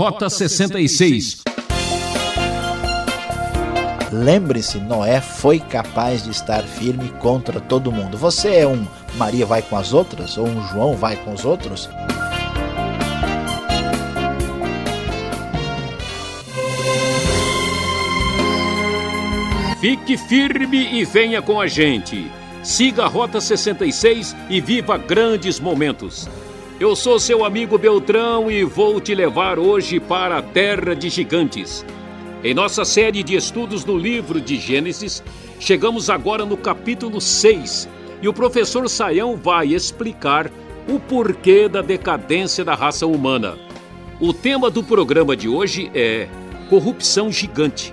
Rota 66. Lembre-se, Noé foi capaz de estar firme contra todo mundo. Você é um Maria vai com as outras ou um João vai com os outros? Fique firme e venha com a gente. Siga a Rota 66 e viva grandes momentos. Eu sou seu amigo Beltrão e vou te levar hoje para a Terra de Gigantes. Em nossa série de estudos no livro de Gênesis, chegamos agora no capítulo 6 e o professor Saião vai explicar o porquê da decadência da raça humana. O tema do programa de hoje é corrupção gigante.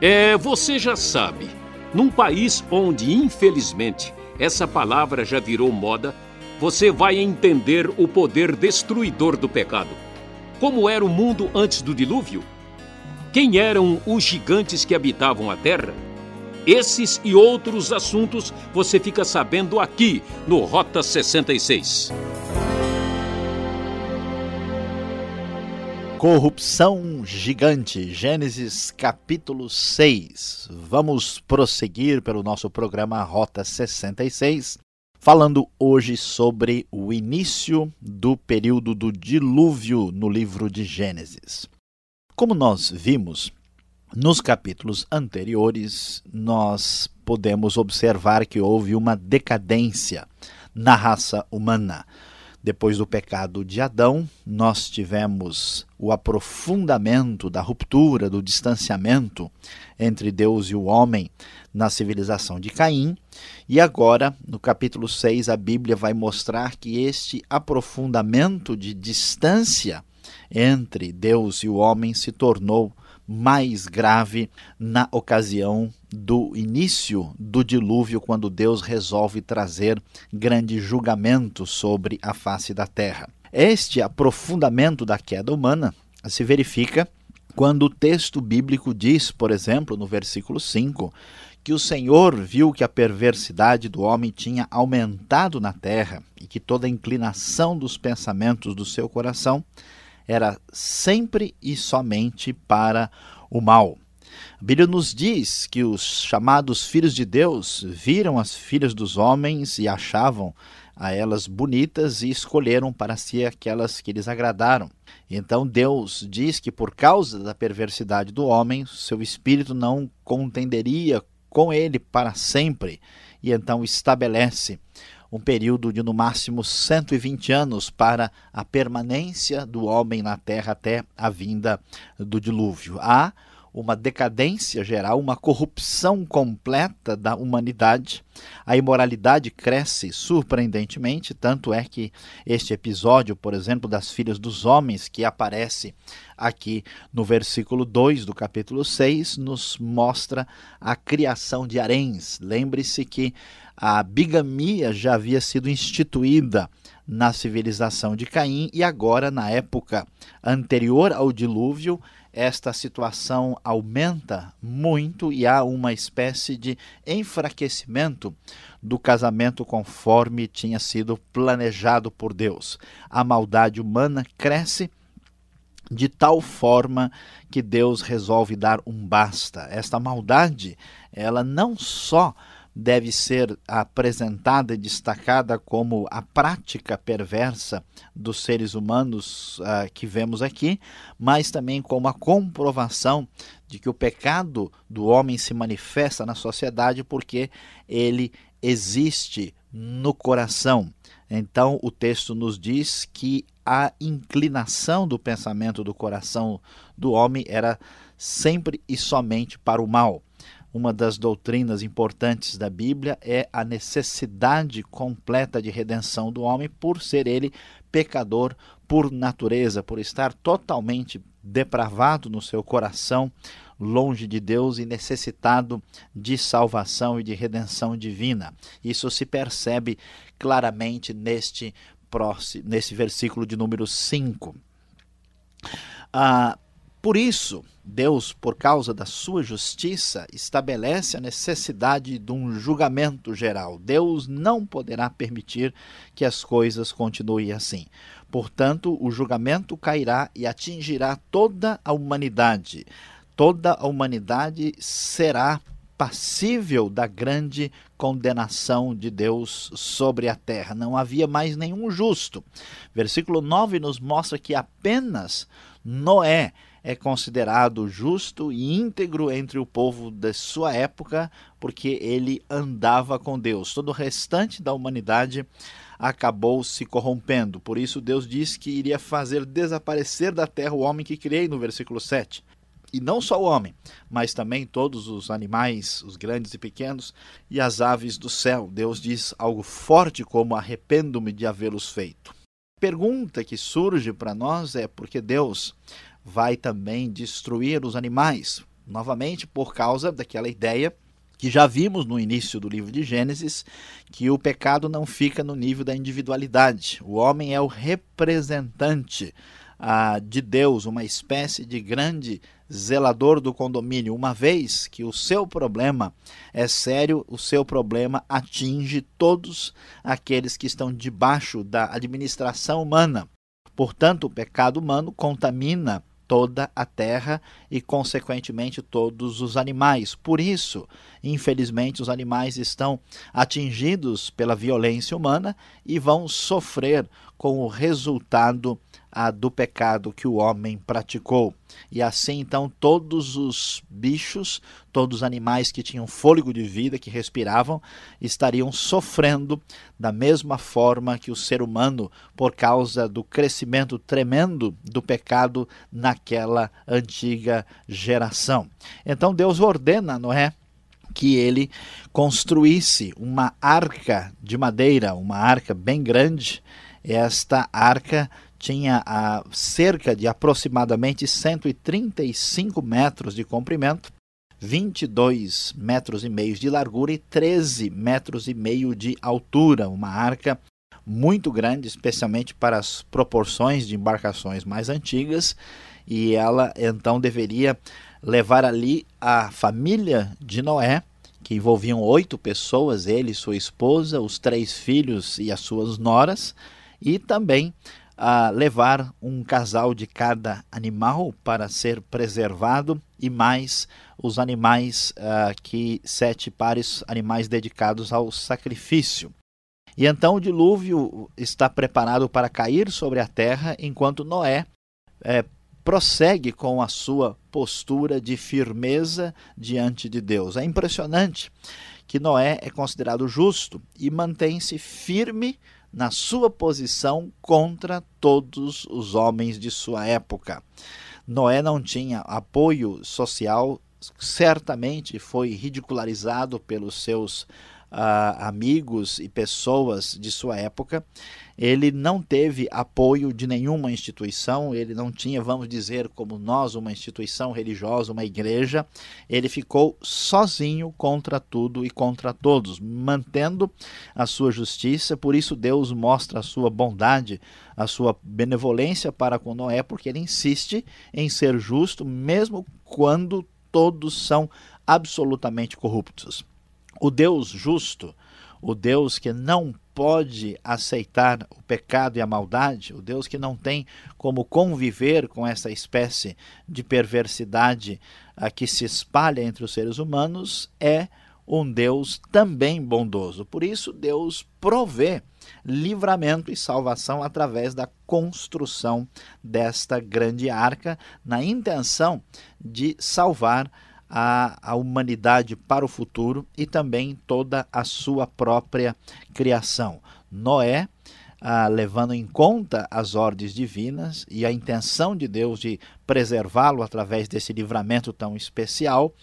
É, você já sabe, num país onde, infelizmente, essa palavra já virou moda, você vai entender o poder destruidor do pecado. Como era o mundo antes do dilúvio? Quem eram os gigantes que habitavam a terra? Esses e outros assuntos você fica sabendo aqui no Rota 66. Corrupção gigante, Gênesis capítulo 6. Vamos prosseguir pelo nosso programa Rota 66, falando hoje sobre o início do período do dilúvio no livro de Gênesis. Como nós vimos, nos capítulos anteriores, nós podemos observar que houve uma decadência na raça humana. Depois do pecado de Adão, nós tivemos o aprofundamento da ruptura, do distanciamento entre Deus e o homem na civilização de Caim. E agora, no capítulo 6, a Bíblia vai mostrar que este aprofundamento de distância entre Deus e o homem se tornou mais grave na ocasião do início do dilúvio, quando Deus resolve trazer grande julgamento sobre a face da terra. Este aprofundamento da queda humana se verifica quando o texto bíblico diz, por exemplo, no versículo 5, que o Senhor viu que a perversidade do homem tinha aumentado na terra e que toda inclinação dos pensamentos do seu coração era sempre e somente para o mal. A Bíblia nos diz que os chamados filhos de Deus viram as filhas dos homens e achavam a elas bonitas e escolheram para si aquelas que lhes agradaram. Então Deus diz que por causa da perversidade do homem, seu espírito não contenderia com ele para sempre, e então estabelece um período de no máximo 120 anos para a permanência do homem na terra até a vinda do dilúvio. Há uma decadência geral, uma corrupção completa da humanidade. A imoralidade cresce surpreendentemente, tanto é que este episódio, por exemplo, das filhas dos homens, que aparece aqui no versículo 2 do capítulo 6, nos mostra a criação de haréns. Lembre-se que a bigamia já havia sido instituída na civilização de Caim e agora, na época anterior ao dilúvio, esta situação aumenta muito e há uma espécie de enfraquecimento do casamento conforme tinha sido planejado por Deus. A maldade humana cresce de tal forma que Deus resolve dar um basta. Esta maldade, ela não só deve ser apresentada e destacada como a prática perversa dos seres humanos uh, que vemos aqui, mas também como a comprovação de que o pecado do homem se manifesta na sociedade porque ele existe no coração. Então, o texto nos diz que a inclinação do pensamento do coração do homem era sempre e somente para o mal uma das doutrinas importantes da Bíblia é a necessidade completa de redenção do homem por ser ele pecador por natureza, por estar totalmente depravado no seu coração, longe de Deus e necessitado de salvação e de redenção divina. Isso se percebe claramente neste próximo, nesse versículo de número 5. Ah, por isso, Deus, por causa da sua justiça, estabelece a necessidade de um julgamento geral. Deus não poderá permitir que as coisas continuem assim. Portanto, o julgamento cairá e atingirá toda a humanidade. Toda a humanidade será passível da grande condenação de Deus sobre a terra. Não havia mais nenhum justo. Versículo 9 nos mostra que apenas Noé é considerado justo e íntegro entre o povo de sua época, porque ele andava com Deus. Todo o restante da humanidade acabou se corrompendo. Por isso, Deus disse que iria fazer desaparecer da terra o homem que criei, no versículo 7. E não só o homem, mas também todos os animais, os grandes e pequenos, e as aves do céu. Deus diz algo forte como arrependo-me de havê-los feito. Pergunta que surge para nós é por que Deus vai também destruir os animais? Novamente, por causa daquela ideia que já vimos no início do livro de Gênesis, que o pecado não fica no nível da individualidade. O homem é o representante ah, de Deus, uma espécie de grande zelador do condomínio, uma vez que o seu problema é sério, o seu problema atinge todos aqueles que estão debaixo da administração humana. Portanto, o pecado humano contamina toda a terra e, consequentemente, todos os animais. Por isso, infelizmente, os animais estão atingidos pela violência humana e vão sofrer com o resultado a do pecado que o homem praticou. E assim, então, todos os bichos, todos os animais que tinham fôlego de vida, que respiravam, estariam sofrendo da mesma forma que o ser humano, por causa do crescimento tremendo do pecado naquela antiga geração. Então, Deus ordena a Noé que ele construísse uma arca de madeira, uma arca bem grande. Esta arca tinha a cerca de aproximadamente 135 metros de comprimento, 22 metros e meio de largura e 13 metros e meio de altura, uma arca muito grande, especialmente para as proporções de embarcações mais antigas, e ela então deveria levar ali a família de Noé, que envolviam oito pessoas, ele, sua esposa, os três filhos e as suas noras, e também a levar um casal de cada animal para ser preservado e mais os animais uh, que sete pares animais dedicados ao sacrifício. E então o dilúvio está preparado para cair sobre a terra, enquanto Noé é, prossegue com a sua postura de firmeza diante de Deus. É impressionante que Noé é considerado justo e mantém-se firme na sua posição contra todos os homens de sua época. Noé não tinha apoio social, certamente foi ridicularizado pelos seus uh, amigos e pessoas de sua época. Ele não teve apoio de nenhuma instituição, ele não tinha, vamos dizer, como nós, uma instituição religiosa, uma igreja. Ele ficou sozinho contra tudo e contra todos, mantendo a sua justiça. Por isso, Deus mostra a sua bondade, a sua benevolência para com Noé, porque ele insiste em ser justo, mesmo quando todos são absolutamente corruptos. O Deus justo, o Deus que não pode aceitar o pecado e a maldade, o Deus que não tem como conviver com essa espécie de perversidade a que se espalha entre os seres humanos, é um Deus também bondoso. Por isso, Deus provê livramento e salvação através da construção desta grande arca, na intenção de salvar a, a humanidade para o futuro e também toda a sua própria criação. Noé, ah, levando em conta as ordens divinas e a intenção de Deus de preservá-lo através desse livramento tão especial,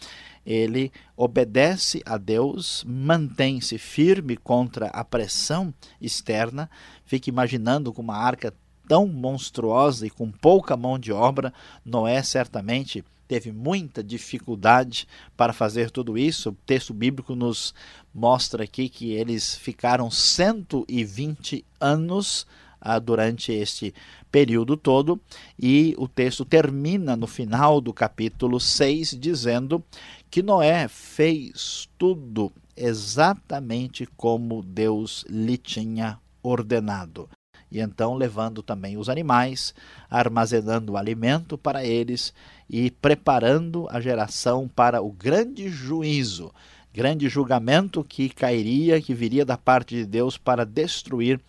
ele obedece a Deus, mantém-se firme contra a pressão externa. Fica imaginando com uma arca tão monstruosa e com pouca mão de obra, Noé certamente teve muita dificuldade para fazer tudo isso. O texto bíblico nos mostra aqui que eles ficaram 120 anos ah, durante este período todo, e o texto termina no final do capítulo 6 dizendo que Noé fez tudo exatamente como Deus lhe tinha ordenado. e então levando também os animais, armazenando alimento para eles e preparando a geração para o grande juízo, grande julgamento que cairia, que viria da parte de Deus para destruir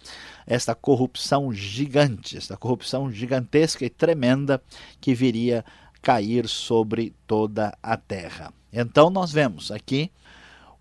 esta corrupção gigante, esta corrupção gigantesca e tremenda que viria cair sobre toda a terra. Então nós vemos aqui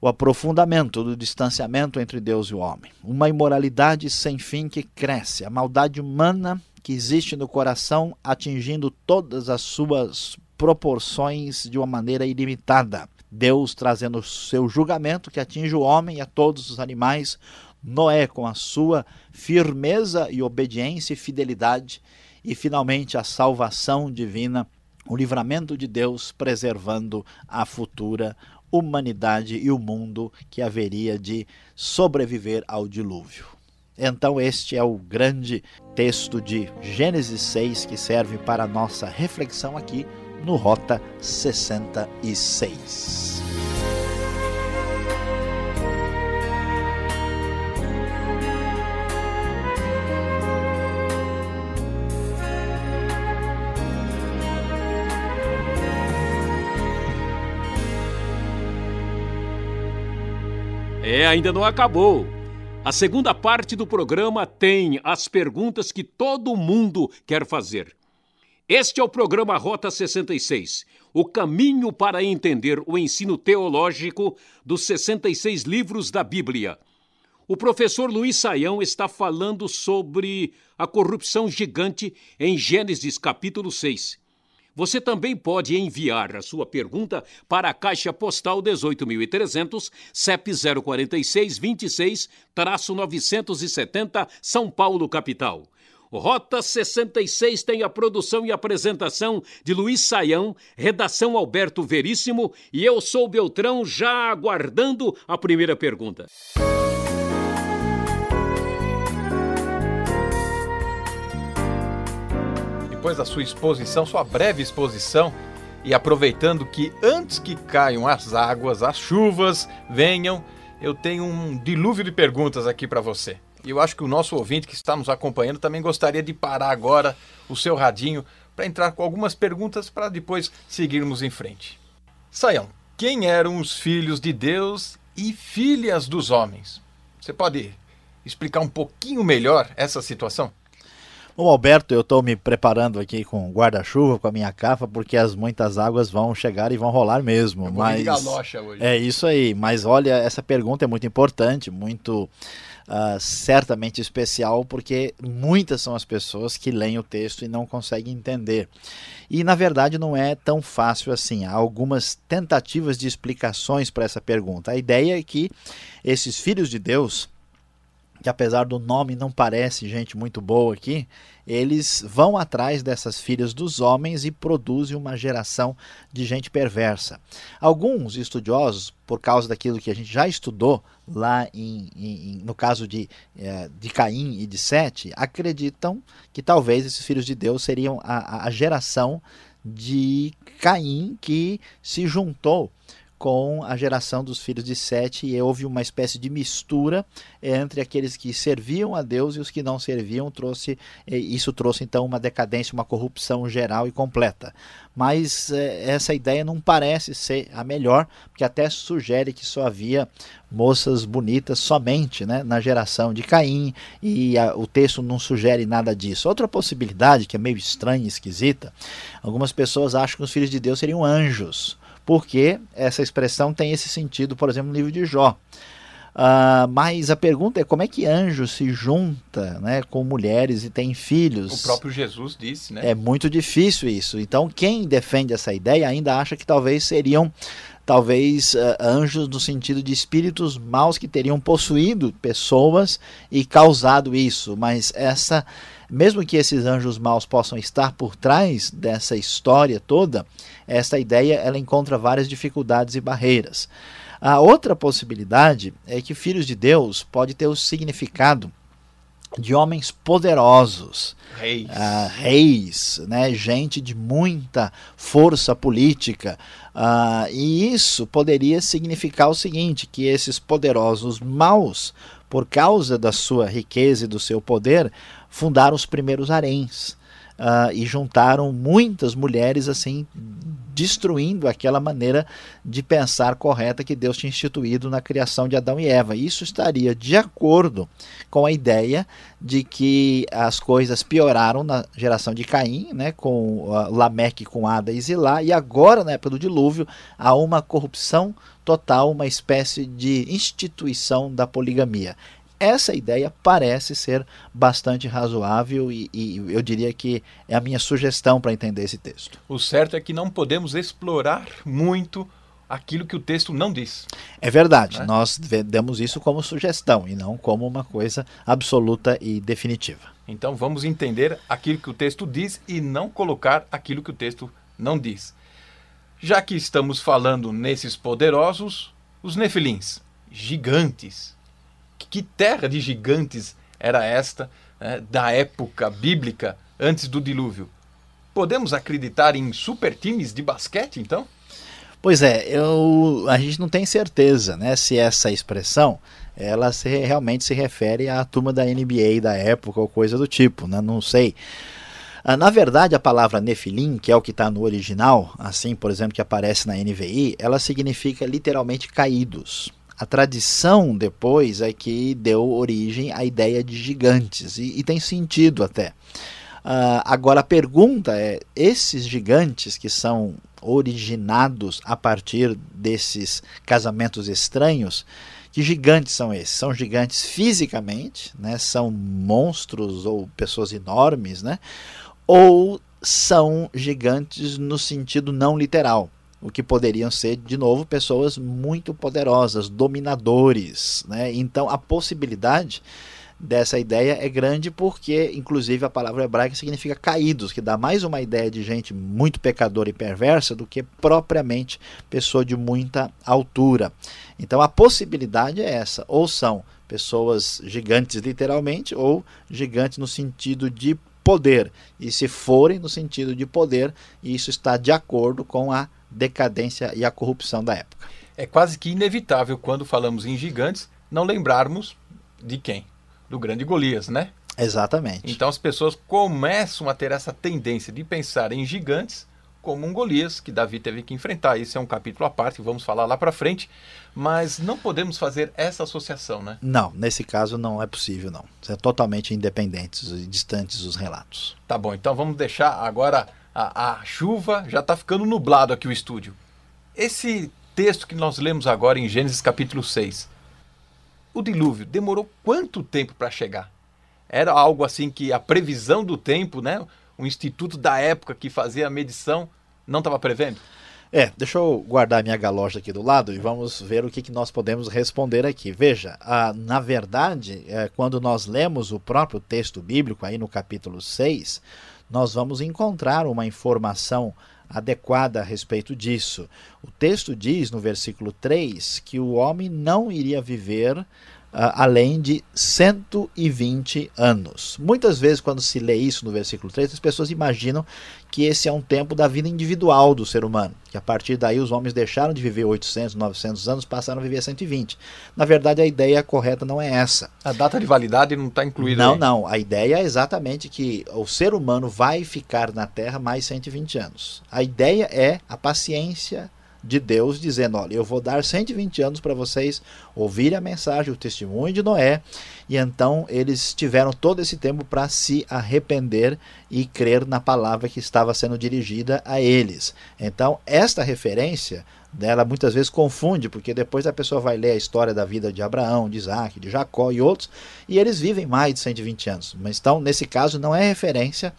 o aprofundamento do distanciamento entre Deus e o homem, uma imoralidade sem fim que cresce, a maldade humana que existe no coração atingindo todas as suas proporções de uma maneira ilimitada. Deus trazendo o seu julgamento que atinge o homem e a todos os animais, Noé com a sua firmeza e obediência e fidelidade, e finalmente a salvação divina, o livramento de Deus preservando a futura humanidade e o mundo que haveria de sobreviver ao dilúvio. Então, este é o grande texto de Gênesis 6 que serve para a nossa reflexão aqui no Rota 66. É, ainda não acabou. A segunda parte do programa tem as perguntas que todo mundo quer fazer. Este é o programa Rota 66, o caminho para entender o ensino teológico dos 66 livros da Bíblia. O professor Luiz Saião está falando sobre a corrupção gigante em Gênesis capítulo 6. Você também pode enviar a sua pergunta para a Caixa Postal 18.300, CEP 046 26-970, São Paulo, capital. Rota 66 tem a produção e apresentação de Luiz Saião, redação Alberto Veríssimo e eu sou Beltrão, já aguardando a primeira pergunta. Depois da sua exposição, sua breve exposição, e aproveitando que antes que caiam as águas, as chuvas venham, eu tenho um dilúvio de perguntas aqui para você. E eu acho que o nosso ouvinte que está nos acompanhando também gostaria de parar agora o seu radinho para entrar com algumas perguntas para depois seguirmos em frente. Saião, quem eram os filhos de Deus e filhas dos homens? Você pode explicar um pouquinho melhor essa situação? Bom, Alberto, eu estou me preparando aqui com guarda-chuva, com a minha capa, porque as muitas águas vão chegar e vão rolar mesmo. Eu mas galocha hoje. É isso aí. Mas olha, essa pergunta é muito importante, muito uh, certamente especial, porque muitas são as pessoas que leem o texto e não conseguem entender. E na verdade não é tão fácil assim. Há algumas tentativas de explicações para essa pergunta. A ideia é que esses filhos de Deus que apesar do nome não parece gente muito boa aqui, eles vão atrás dessas filhas dos homens e produzem uma geração de gente perversa. Alguns estudiosos, por causa daquilo que a gente já estudou lá em, em, no caso de, é, de Caim e de Sete, acreditam que talvez esses filhos de Deus seriam a, a geração de Caim que se juntou com a geração dos filhos de Sete e houve uma espécie de mistura entre aqueles que serviam a Deus e os que não serviam. Trouxe isso trouxe então uma decadência uma corrupção geral e completa. Mas é, essa ideia não parece ser a melhor porque até sugere que só havia moças bonitas somente né, na geração de Caim e a, o texto não sugere nada disso. Outra possibilidade que é meio estranha e esquisita algumas pessoas acham que os filhos de Deus seriam anjos porque essa expressão tem esse sentido, por exemplo, no livro de Jó. Uh, mas a pergunta é como é que anjo se junta né, com mulheres e tem filhos? O próprio Jesus disse, né? É muito difícil isso. Então, quem defende essa ideia ainda acha que talvez seriam talvez uh, anjos no sentido de espíritos maus que teriam possuído pessoas e causado isso. Mas essa, mesmo que esses anjos maus possam estar por trás dessa história toda, essa ideia ela encontra várias dificuldades e barreiras. A outra possibilidade é que filhos de Deus pode ter o significado de homens poderosos, reis, uh, reis né, gente de muita força política. Uh, e isso poderia significar o seguinte: que esses poderosos maus por causa da sua riqueza e do seu poder, fundaram os primeiros haréns uh, e juntaram muitas mulheres assim destruindo aquela maneira de pensar correta que Deus tinha instituído na criação de Adão e Eva. Isso estaria de acordo com a ideia de que as coisas pioraram na geração de Caim, né, com uh, Lameque com Ada e Zilá, e agora, na época do dilúvio, há uma corrupção total, uma espécie de instituição da poligamia essa ideia parece ser bastante razoável e, e, eu diria que é a minha sugestão para entender esse texto. O certo é que não podemos explorar muito aquilo que o texto não diz. É verdade, né? nós demos isso como sugestão e não como uma coisa absoluta e definitiva. Então vamos entender aquilo que o texto diz e não colocar aquilo que o texto não diz. Já que estamos falando nesses poderosos, os nefilins, gigantes, que terra de gigantes era esta né, da época bíblica antes do dilúvio? Podemos acreditar em super times de basquete, então? Pois é, eu, a gente não tem certeza né, se essa expressão ela se, realmente se refere à turma da NBA da época ou coisa do tipo, né, não sei. Ah, na verdade, a palavra Nefilim, que é o que está no original, assim, por exemplo, que aparece na NVI, ela significa literalmente caídos. A tradição depois é que deu origem à ideia de gigantes, e, e tem sentido até. Uh, agora a pergunta é: esses gigantes que são originados a partir desses casamentos estranhos, que gigantes são esses? São gigantes fisicamente, né? são monstros ou pessoas enormes, né? ou são gigantes no sentido não literal? O que poderiam ser, de novo, pessoas muito poderosas, dominadores. Né? Então, a possibilidade dessa ideia é grande porque, inclusive, a palavra hebraica significa caídos, que dá mais uma ideia de gente muito pecadora e perversa do que propriamente pessoa de muita altura. Então, a possibilidade é essa: ou são pessoas gigantes, literalmente, ou gigantes no sentido de poder. E se forem no sentido de poder, isso está de acordo com a decadência e a corrupção da época. É quase que inevitável quando falamos em gigantes não lembrarmos de quem? Do grande Golias, né? Exatamente. Então as pessoas começam a ter essa tendência de pensar em gigantes como um Golias que Davi teve que enfrentar. Isso é um capítulo à parte, vamos falar lá para frente, mas não podemos fazer essa associação, né? Não, nesse caso não é possível não. São totalmente independentes e distantes os relatos. Tá bom, então vamos deixar agora a, a chuva, já está ficando nublado aqui o estúdio. Esse texto que nós lemos agora em Gênesis capítulo 6, o dilúvio demorou quanto tempo para chegar? Era algo assim que a previsão do tempo, né? O instituto da época que fazia a medição não estava prevendo? É, deixa eu guardar minha galocha aqui do lado e vamos ver o que, que nós podemos responder aqui. Veja, a, na verdade, é, quando nós lemos o próprio texto bíblico, aí no capítulo 6, nós vamos encontrar uma informação adequada a respeito disso. O texto diz no versículo 3 que o homem não iria viver além de 120 anos. Muitas vezes, quando se lê isso no versículo 3, as pessoas imaginam que esse é um tempo da vida individual do ser humano, que a partir daí os homens deixaram de viver 800, 900 anos, passaram a viver 120. Na verdade, a ideia correta não é essa. A data de validade não está incluída Não, aí. não. A ideia é exatamente que o ser humano vai ficar na Terra mais 120 anos. A ideia é a paciência de Deus dizendo: Olha, eu vou dar 120 anos para vocês ouvirem a mensagem, o testemunho de Noé. E então eles tiveram todo esse tempo para se arrepender e crer na palavra que estava sendo dirigida a eles. Então, esta referência dela muitas vezes confunde, porque depois a pessoa vai ler a história da vida de Abraão, de Isaac, de Jacó e outros, e eles vivem mais de 120 anos. Mas então, nesse caso, não é referência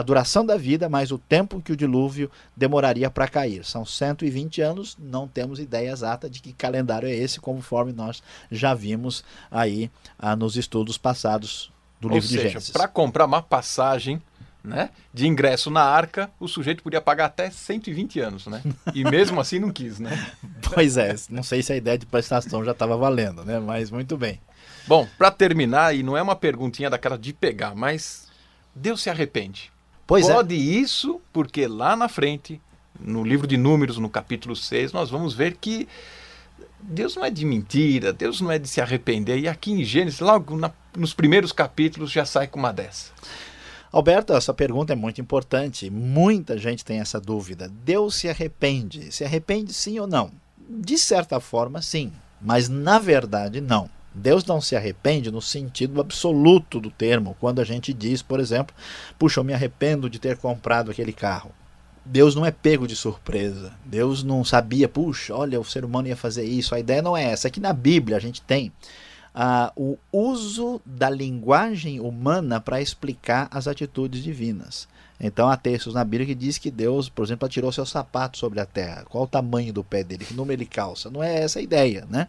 a duração da vida, mais o tempo que o dilúvio demoraria para cair. São 120 anos, não temos ideia exata de que calendário é esse, conforme nós já vimos aí ah, nos estudos passados do Ou livro seja, de Gênesis. Para comprar uma passagem né, de ingresso na arca, o sujeito podia pagar até 120 anos, né? E mesmo assim não quis, né? Pois é, não sei se a ideia de prestação já estava valendo, né? Mas muito bem. Bom, para terminar, e não é uma perguntinha daquela de pegar, mas Deus se arrepende. Pois é. Pode é. isso, porque lá na frente, no livro de Números, no capítulo 6, nós vamos ver que Deus não é de mentira, Deus não é de se arrepender. E aqui em Gênesis, logo na, nos primeiros capítulos, já sai com uma dessa. Alberto, essa pergunta é muito importante. Muita gente tem essa dúvida. Deus se arrepende? Se arrepende sim ou não? De certa forma, sim, mas na verdade, não. Deus não se arrepende no sentido absoluto do termo, quando a gente diz, por exemplo, puxa, eu me arrependo de ter comprado aquele carro. Deus não é pego de surpresa. Deus não sabia, puxa, olha, o ser humano ia fazer isso. A ideia não é essa. Aqui na Bíblia a gente tem ah, o uso da linguagem humana para explicar as atitudes divinas. Então há textos na Bíblia que diz que Deus, por exemplo, atirou seu sapato sobre a terra. Qual o tamanho do pé dele? Que número ele calça? Não é essa a ideia, né?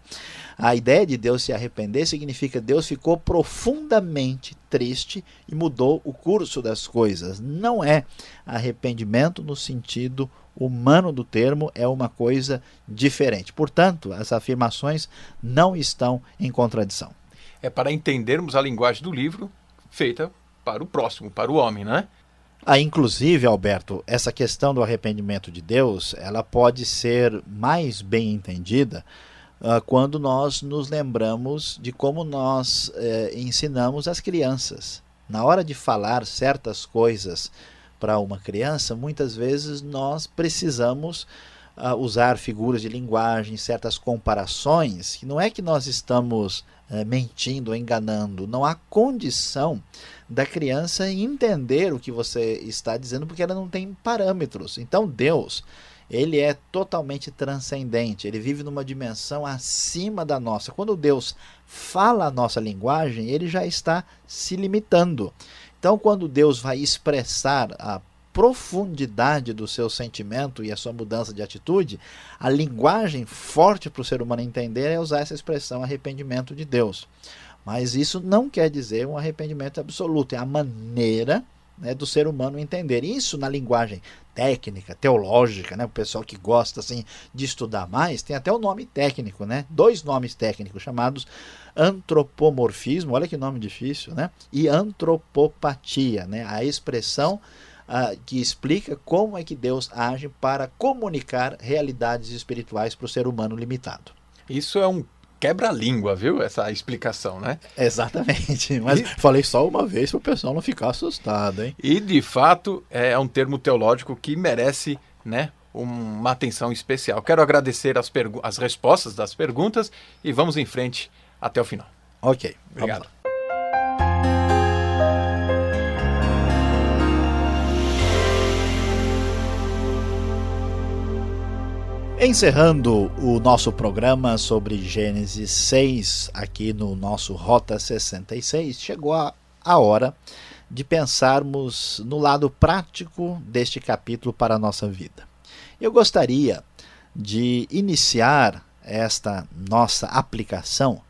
A ideia de Deus se arrepender significa Deus ficou profundamente triste e mudou o curso das coisas. Não é arrependimento no sentido humano do termo, é uma coisa diferente. Portanto, as afirmações não estão em contradição. É para entendermos a linguagem do livro feita para o próximo, para o homem, né? Ah, inclusive, Alberto, essa questão do arrependimento de Deus, ela pode ser mais bem entendida uh, quando nós nos lembramos de como nós uh, ensinamos as crianças. Na hora de falar certas coisas para uma criança, muitas vezes nós precisamos uh, usar figuras de linguagem, certas comparações, que não é que nós estamos uh, mentindo enganando, não há condição da criança entender o que você está dizendo porque ela não tem parâmetros. Então Deus, ele é totalmente transcendente, ele vive numa dimensão acima da nossa. Quando Deus fala a nossa linguagem, ele já está se limitando. Então, quando Deus vai expressar a profundidade do seu sentimento e a sua mudança de atitude, a linguagem forte para o ser humano entender é usar essa expressão arrependimento de Deus. Mas isso não quer dizer um arrependimento absoluto, é a maneira né, do ser humano entender. Isso na linguagem técnica, teológica, né, o pessoal que gosta assim de estudar mais, tem até o nome técnico, né? Dois nomes técnicos chamados antropomorfismo, olha que nome difícil, né? E antropopatia, né? A expressão uh, que explica como é que Deus age para comunicar realidades espirituais para o ser humano limitado. Isso é um quebra-língua, viu? Essa explicação, né? Exatamente. Mas e... falei só uma vez para o pessoal não ficar assustado, hein? E de fato é um termo teológico que merece, né? Uma atenção especial. Quero agradecer as, as respostas das perguntas e vamos em frente até o final. Ok. Obrigado. Encerrando o nosso programa sobre Gênesis 6, aqui no nosso Rota 66, chegou a, a hora de pensarmos no lado prático deste capítulo para a nossa vida. Eu gostaria de iniciar esta nossa aplicação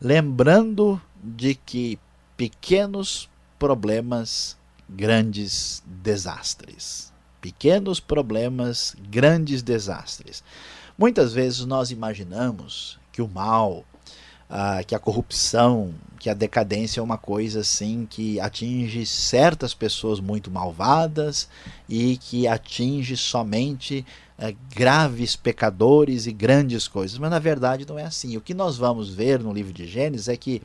lembrando de que pequenos problemas, grandes desastres pequenos problemas, grandes desastres. Muitas vezes nós imaginamos que o mal, ah, que a corrupção, que a decadência é uma coisa assim que atinge certas pessoas muito malvadas e que atinge somente eh, graves pecadores e grandes coisas. Mas na verdade não é assim. O que nós vamos ver no livro de Gênesis é que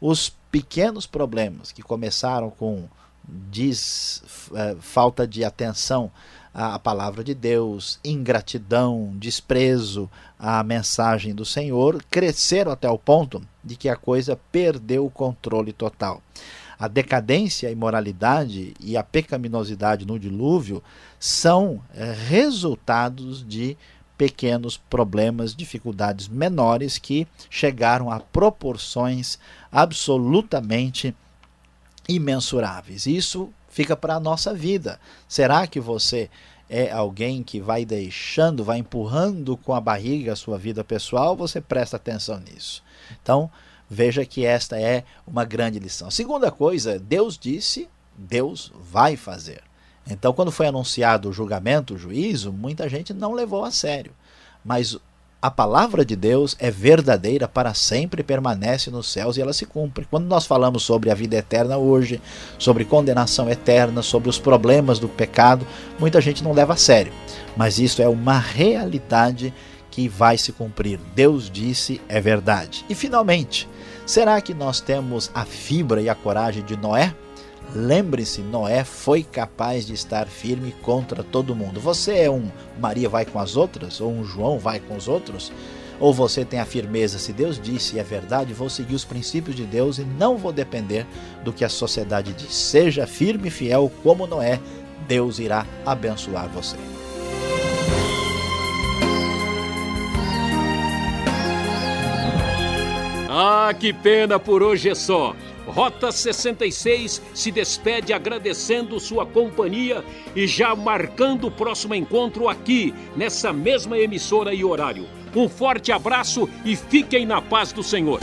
os pequenos problemas que começaram com diz é, falta de atenção à palavra de Deus, ingratidão, desprezo à mensagem do Senhor, cresceram até o ponto de que a coisa perdeu o controle total. A decadência, a imoralidade e a pecaminosidade no dilúvio são é, resultados de pequenos problemas, dificuldades menores que chegaram a proporções absolutamente imensuráveis. Isso fica para a nossa vida. Será que você é alguém que vai deixando, vai empurrando com a barriga a sua vida pessoal? Você presta atenção nisso. Então, veja que esta é uma grande lição. Segunda coisa, Deus disse, Deus vai fazer. Então, quando foi anunciado o julgamento, o juízo, muita gente não levou a sério. Mas a palavra de Deus é verdadeira para sempre, permanece nos céus e ela se cumpre. Quando nós falamos sobre a vida eterna hoje, sobre condenação eterna, sobre os problemas do pecado, muita gente não leva a sério. Mas isso é uma realidade que vai se cumprir. Deus disse, é verdade. E finalmente, será que nós temos a fibra e a coragem de Noé? Lembre-se, Noé foi capaz de estar firme contra todo mundo. Você é um Maria vai com as outras? Ou um João vai com os outros? Ou você tem a firmeza, se Deus disse e é verdade, vou seguir os princípios de Deus e não vou depender do que a sociedade diz. Seja firme e fiel como Noé, Deus irá abençoar você. Ah, que pena por hoje é só. Rota 66 se despede agradecendo sua companhia e já marcando o próximo encontro aqui, nessa mesma emissora e horário. Um forte abraço e fiquem na paz do Senhor.